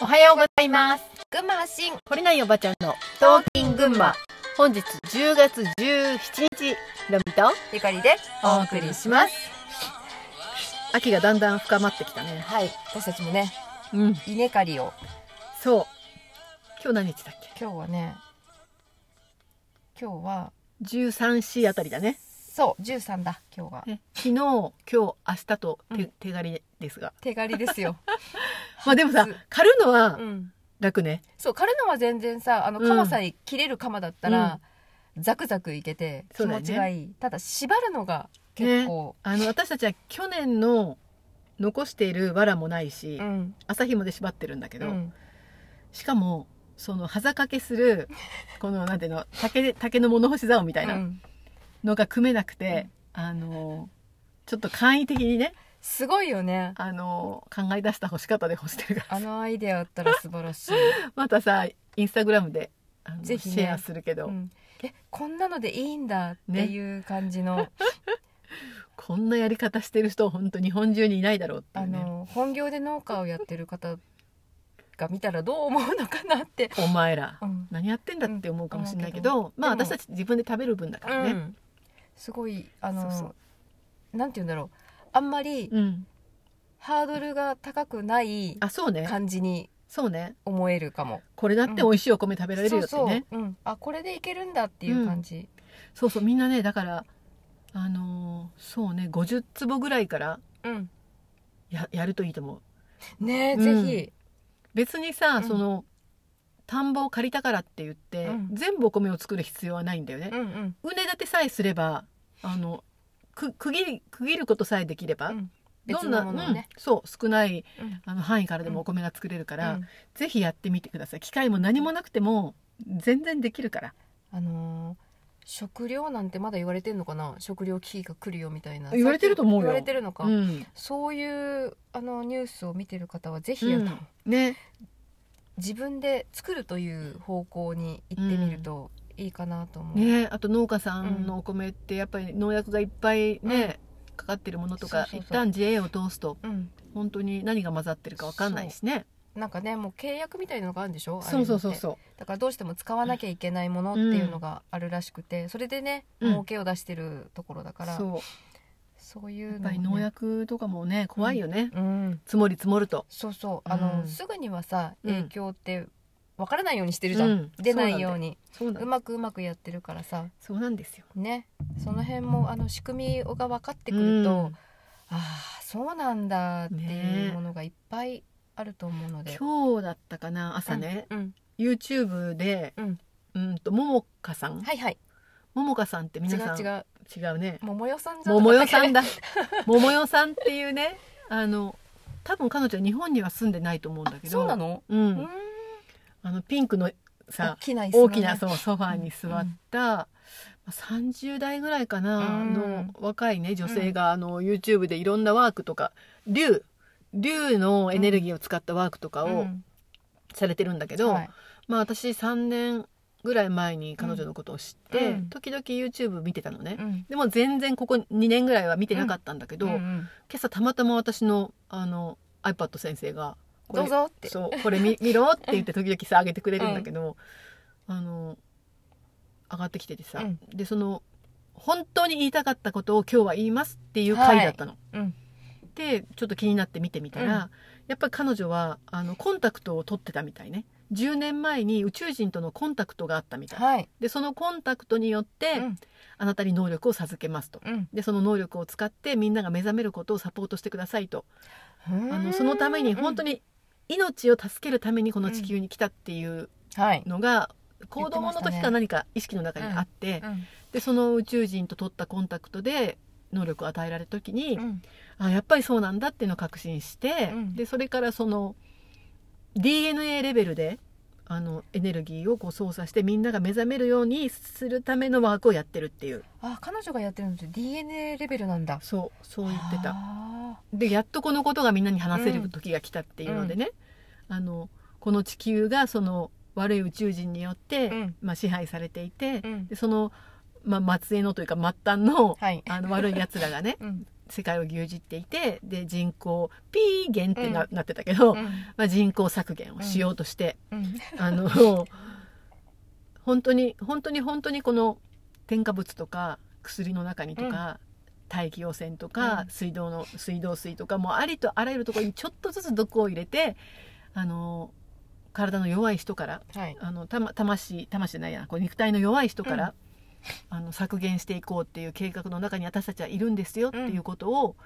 おはようございます。群馬発信懲りないおばちゃんのトーキン群馬。本日10月17日、ロミとゆかりでお送りします。秋がだんだん深まってきたね。はい私たちもねうん。稲刈りをそう。今日何日だっけ？今日はね今日は ?13C あたりだね。そう13だ今日がね昨日、今日、明日と手,、うん手狩りですが。手刈りですよ まあでもさ初、狩るのはうん。楽ね。そう刈るのは全然さあのうん。鎌さえ切れる鎌だったら、ザクザクいけて気そうだよね。持ちがいい、ただ縛るのが結構、あの、私たちは去年の残している藁もないし、うん。朝紐で縛ってるんだけど、うん。しかもその端掛けするこのなんていうの竹竹の物干し竿みたいなうん。のが組めなくて、あのちょっと簡易的にねすごいよね。あの考え出した干し方で干してるから。あのアイデアあったら素晴らしい、またさインスタグラムであのぜひね。シェアするけど、うん。えこんなのでいいんだっていう感じの、こんなやり方してる人本当日本中にいないだろうっていあうね。の本業で農家をやってる方が見たらどう思うのかなって、お前ら、うん。何やってんだって思うかもしれないけうん。ど、まあ私たち自分で食べる分だからね、うん。すごいあのそうそなんて言うんだろうあんまりうん。ハードルが高くないあそうね。感じにそうね。思えるかも。これだって美味しいお米食べられるよってね、そうそう、うん、あこれでいけるんだっていう感じ。そうそう。みんなねだからあのーそうね。50坪ぐらいからうん、ややるといいと思う。ねえ、うん。ぜひ。別にさ、うん。その田んぼを借りたからって言って、うん。全部お米を作る必要はないんだよね。う、んうん。畝立てさえすればあのく区切り区切ることさえできれば、うん。ど別んなうん。そう少ないうん。あの範囲からでもお米が作れるから、うん。ぜひやってみてください。機械も何もなくても全然できるから。あのー食料なんてまだ言われてんのかな？食料危機が来るよみたいな。言われてると思うよ。言われてるのか、うん、そういうあのニュースを見てる方はぜひ、あのうん。ね。自分で作るという方向に行ってみるといいかなと思う、ねあと農家さんのお米ってやっぱり農薬がいっぱいね、かかってるものとかそうそうそう。一旦 JA を通すとうん、本当に何が混ざってるか分かんないしね。なんかねもう契約みたいなのがあるんでしょ？そうそうそうう。そだからどうしても使わなきゃいけないものっていうのがあるらしくて、それでねうん。儲けを出してるところだから、うそう。そういうのやっぱり農薬とかもね怖いよね、うん。積もり積もると。そうそう。あの、うん。すぐにはさうん。影響って分からないようにしてるじゃん、うん。出ないように。そうまくうまくやってるからさ。そうなんですよ。ね。その辺もあの仕組みが分かってくると、うん。ああそうなんだっていねうものがいっぱいあると思うので、今日だったかな朝ね、うん YouTube でうん。うんとももかさん？はいはい。ももかさんって皆さん？違う違う。ね。桃代さんじゃ桃代さんだ。だ 桃代さんっていうねあの多分彼女は日本には住んでないと思うんだけど。そうなの？ううんんあのピンクの大さきなね。大きなそうソファーに座った、まあ30代ぐらいかな、うん。の若いね女性が、あの YouTube でいろんなワークとか竜竜のエネルギーを使ったワークとかをうん。されてるんだけど、はい。まあ私3年ぐらい前に彼女のことを知って、うん。時々 YouTube 見てたのね、うん。でも全然ここ2年ぐらいは見てなかったんだけど、うんうん。今朝たまたま私のあの iPad 先生がどうぞって。そうこれ見 見ろって言って時々さ上げてくれるんだけど、あの上がってきててさ、うん。でその本当に言いたかったことを今日は言いますっていう回だったの。うん。でちょっと気になって見てみたら、うん。やっぱり彼女はあのコンタクトを取ってたみたいね。10年前に宇宙人とのコンタクトがあったみたい。はい。でそのコンタクトによって、うん。あなたに能力を授けますと。うん。でその能力を使ってみんなが目覚めることをサポートしてくださいと。ああのそのために本当に命を助けるためにこの地球に来たっていうはい。のが子言ってましたね供の時から何か意識の中にあって、うん。でその宇宙人と取ったコンタクトで能力を与えられた時に、うん。あやっぱりそうなんだっていうのを確信して、うん。でそれからその DNA レベルであのエネルギーをこう操作してみんなが目覚めるようにするためのワークをやってるっていう。あ彼女がやってるのって DNA レベルなんだ。そうそう言ってた。あでやっとこのことがみんなに話せる時が来たっていうのでね、あのこの地球がその悪い宇宙人によって、うん。まあ、支配されていて、ーうん。でその、まあ、末裔のというか末端のはい。あの悪いやつらがね うん。世界を牛耳っていてで人口ピー減ってな,、なってたけど、うん。まあ、人口削減をしようとして、うん。あの本当に本当に本当にこの添加物とか薬の中にとか、大気汚染とか、うん。水道の水道水とかもうありとあらゆるところにちょっとずつ毒を入れてあの体の弱い人からはい。あのたま魂魂じゃないやこう肉体の弱い人から、あの削減していこうっていう計画の中に私たちはいるんですよっていうことを、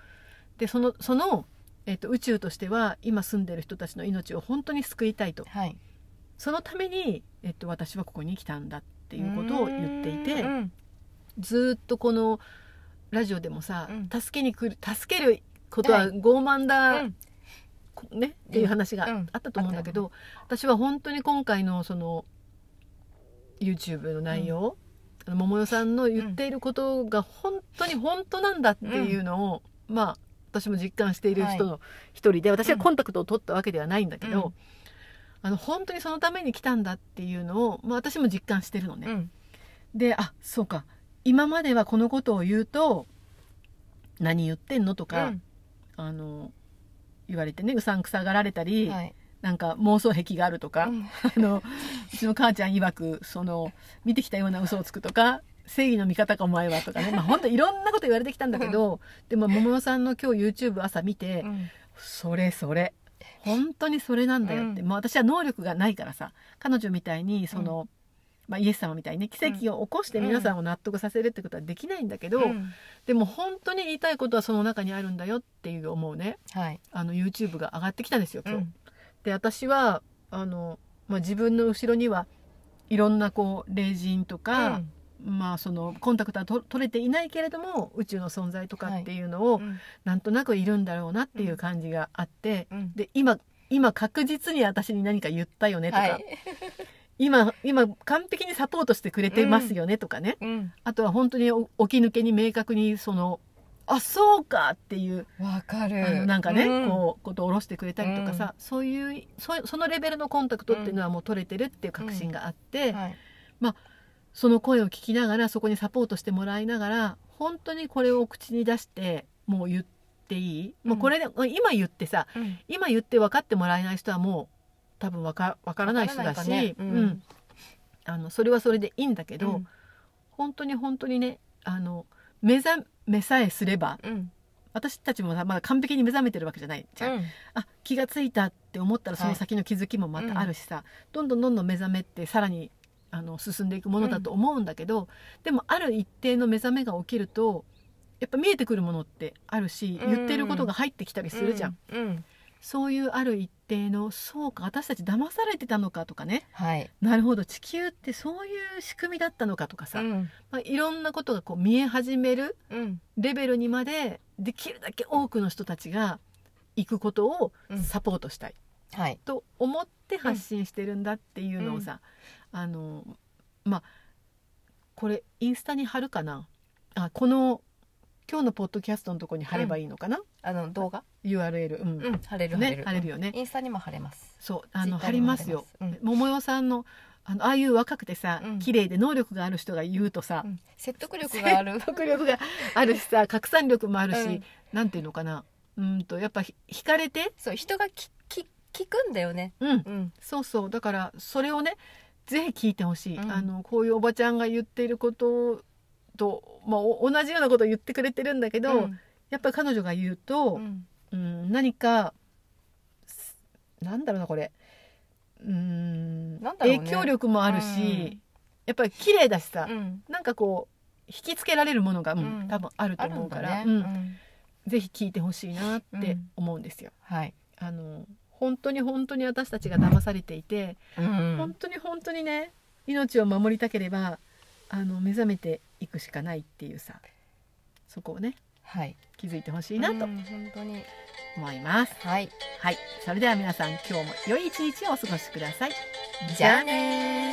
でそのその、えっと、宇宙としては今住んでる人たちの命を本当に救いたいと。はい。そのために、えっと、私はここに来たんだっていうことを言っていてうん。ずーっとこのラジオでもさ、うん。助けに来る助けることははい。傲慢だ、うん。こねっていう話がうん。あったと思うんだけど、私は本当に今回のその YouTube の内容、あの桃代さんの言っていることが本当に本当なんだっていうのを、まあ私も実感している人の一人で、私はコンタクトを取ったわけではないんだけど、うん。あの本当にそのために来たんだっていうのを、まあ、私も実感してるのね。うん。であそうか今まではこのことを言うと何言ってんのとか、うん。あの言われてねうさんくさがられたり、はい。なんか妄想癖があるとか、うん。あのうちの母ちゃん曰くその見てきたような嘘をつくとか正義の味方かお前はとかね。まあ本当いろんなこと言われてきたんだけどでも桃代さんの今日 YouTube 朝見て、うん。それそれ。本当にそれなんだよって、うん。もう私は能力がないからさ彼女みたいにその、まあ、イエス様みたいにね奇跡を起こして皆さんを納得させるってことはできないんだけど、うん。でも本当に言いたいことはその中にあるんだよっていう思うね。はい。あの YouTube が上がってきたんですよ今日。うん。で私はあの、まあ、自分の後ろにはいろんなこう霊人とか、まあそのコンタクトはと取れていないけれども宇宙の存在とかっていうのを、うん。なんとなくいるんだろうなっていう感じがあって、うん。で今今確実に私に何か言ったよねとか、はい今今完璧にサポートしてくれてますよねとかね、うん。あとは本当にお起き抜けに明確にそのあそうかっていう。わかる。なんかね、うん。こうことを下ろしてくれたりとかさ、そういうそそのレベルのコンタクトっていうのはもう取れてるっていう確信があって、はい。その声を聞きながらそこにサポートしてもらいながら本当にこれを口に出してもう言っていい、もうこれで今言ってさうん。今言って分かってもらえない人はもう多分わかわからない人だし、ね。うん。うん。あのそれはそれでいいんだけど、うん。本当に本当にねあの目覚めさえすればうん。私たちもさまだ完璧に目覚めてるわけじゃないじゃん、うん。あ気がついたって思ったらその先の気づきもまたあるしさ、どんどんどんどん目覚めってさらにあの進んでいくものだと思うんだけど、でもある一定の目覚めが起きるとやっぱ見えてくるものってあるし、うん。言ってることが入ってきたりするじゃん、うんそういうある一定のそうか私たち騙されてたのかとかね。はい。なるほど。地球ってそういう仕組みだったのかとかさ、うん。まあ、いろんなことがこう見え始めるうん。レベルにまでできるだけ多くの人たちが行くことをうん。サポートしたい。はい。と思って発信してるんだっていうのをさ、あのまあこれインスタに貼るかな。あこの今日のポッドキャストのとこに貼ればいいのかな、あの動画？URL うん、うん貼れる貼れねる。貼れるよね。インスタにも貼れます。そうあの Twitter 貼りますよ。貼れます。桃代さんのあのああいう若くてさ、うん。綺麗で能力がある人が言うとさ、うん。説得力がある。説得力があるしさ 拡散力もあるし、うん。なんていうのかな。うんとやっぱひ惹かれて？そう人がきき聞くんだよね。うん。うん。そうそう。だからそれをねぜひ聞いてほしい、うん。あのこういうおばちゃんが言っていることと、まあ、お同じようなことを言ってくれてるんだけど、うん。やっぱり彼女が言うとう、ん。うん何かすなんだろうなこれ。うん。なんだろうね。影響力もあるし、うん。やっぱり綺麗だしさ、うん。なんかこう引きつけられるものが、うんうん。多分あると思うから、ね。うん。うん。ぜひ聞いてほしいなってうん思うんですよ。はい。あの本当に本当に私たちが騙されていて、うん。本当に本当にね命を守りたければあの目覚めていくしかないっていうさそこをねはい。気づいてほしいなとうん本当に。思います。はい。はい、それでは皆さん今日も良い一日をお過ごしください。じゃあねー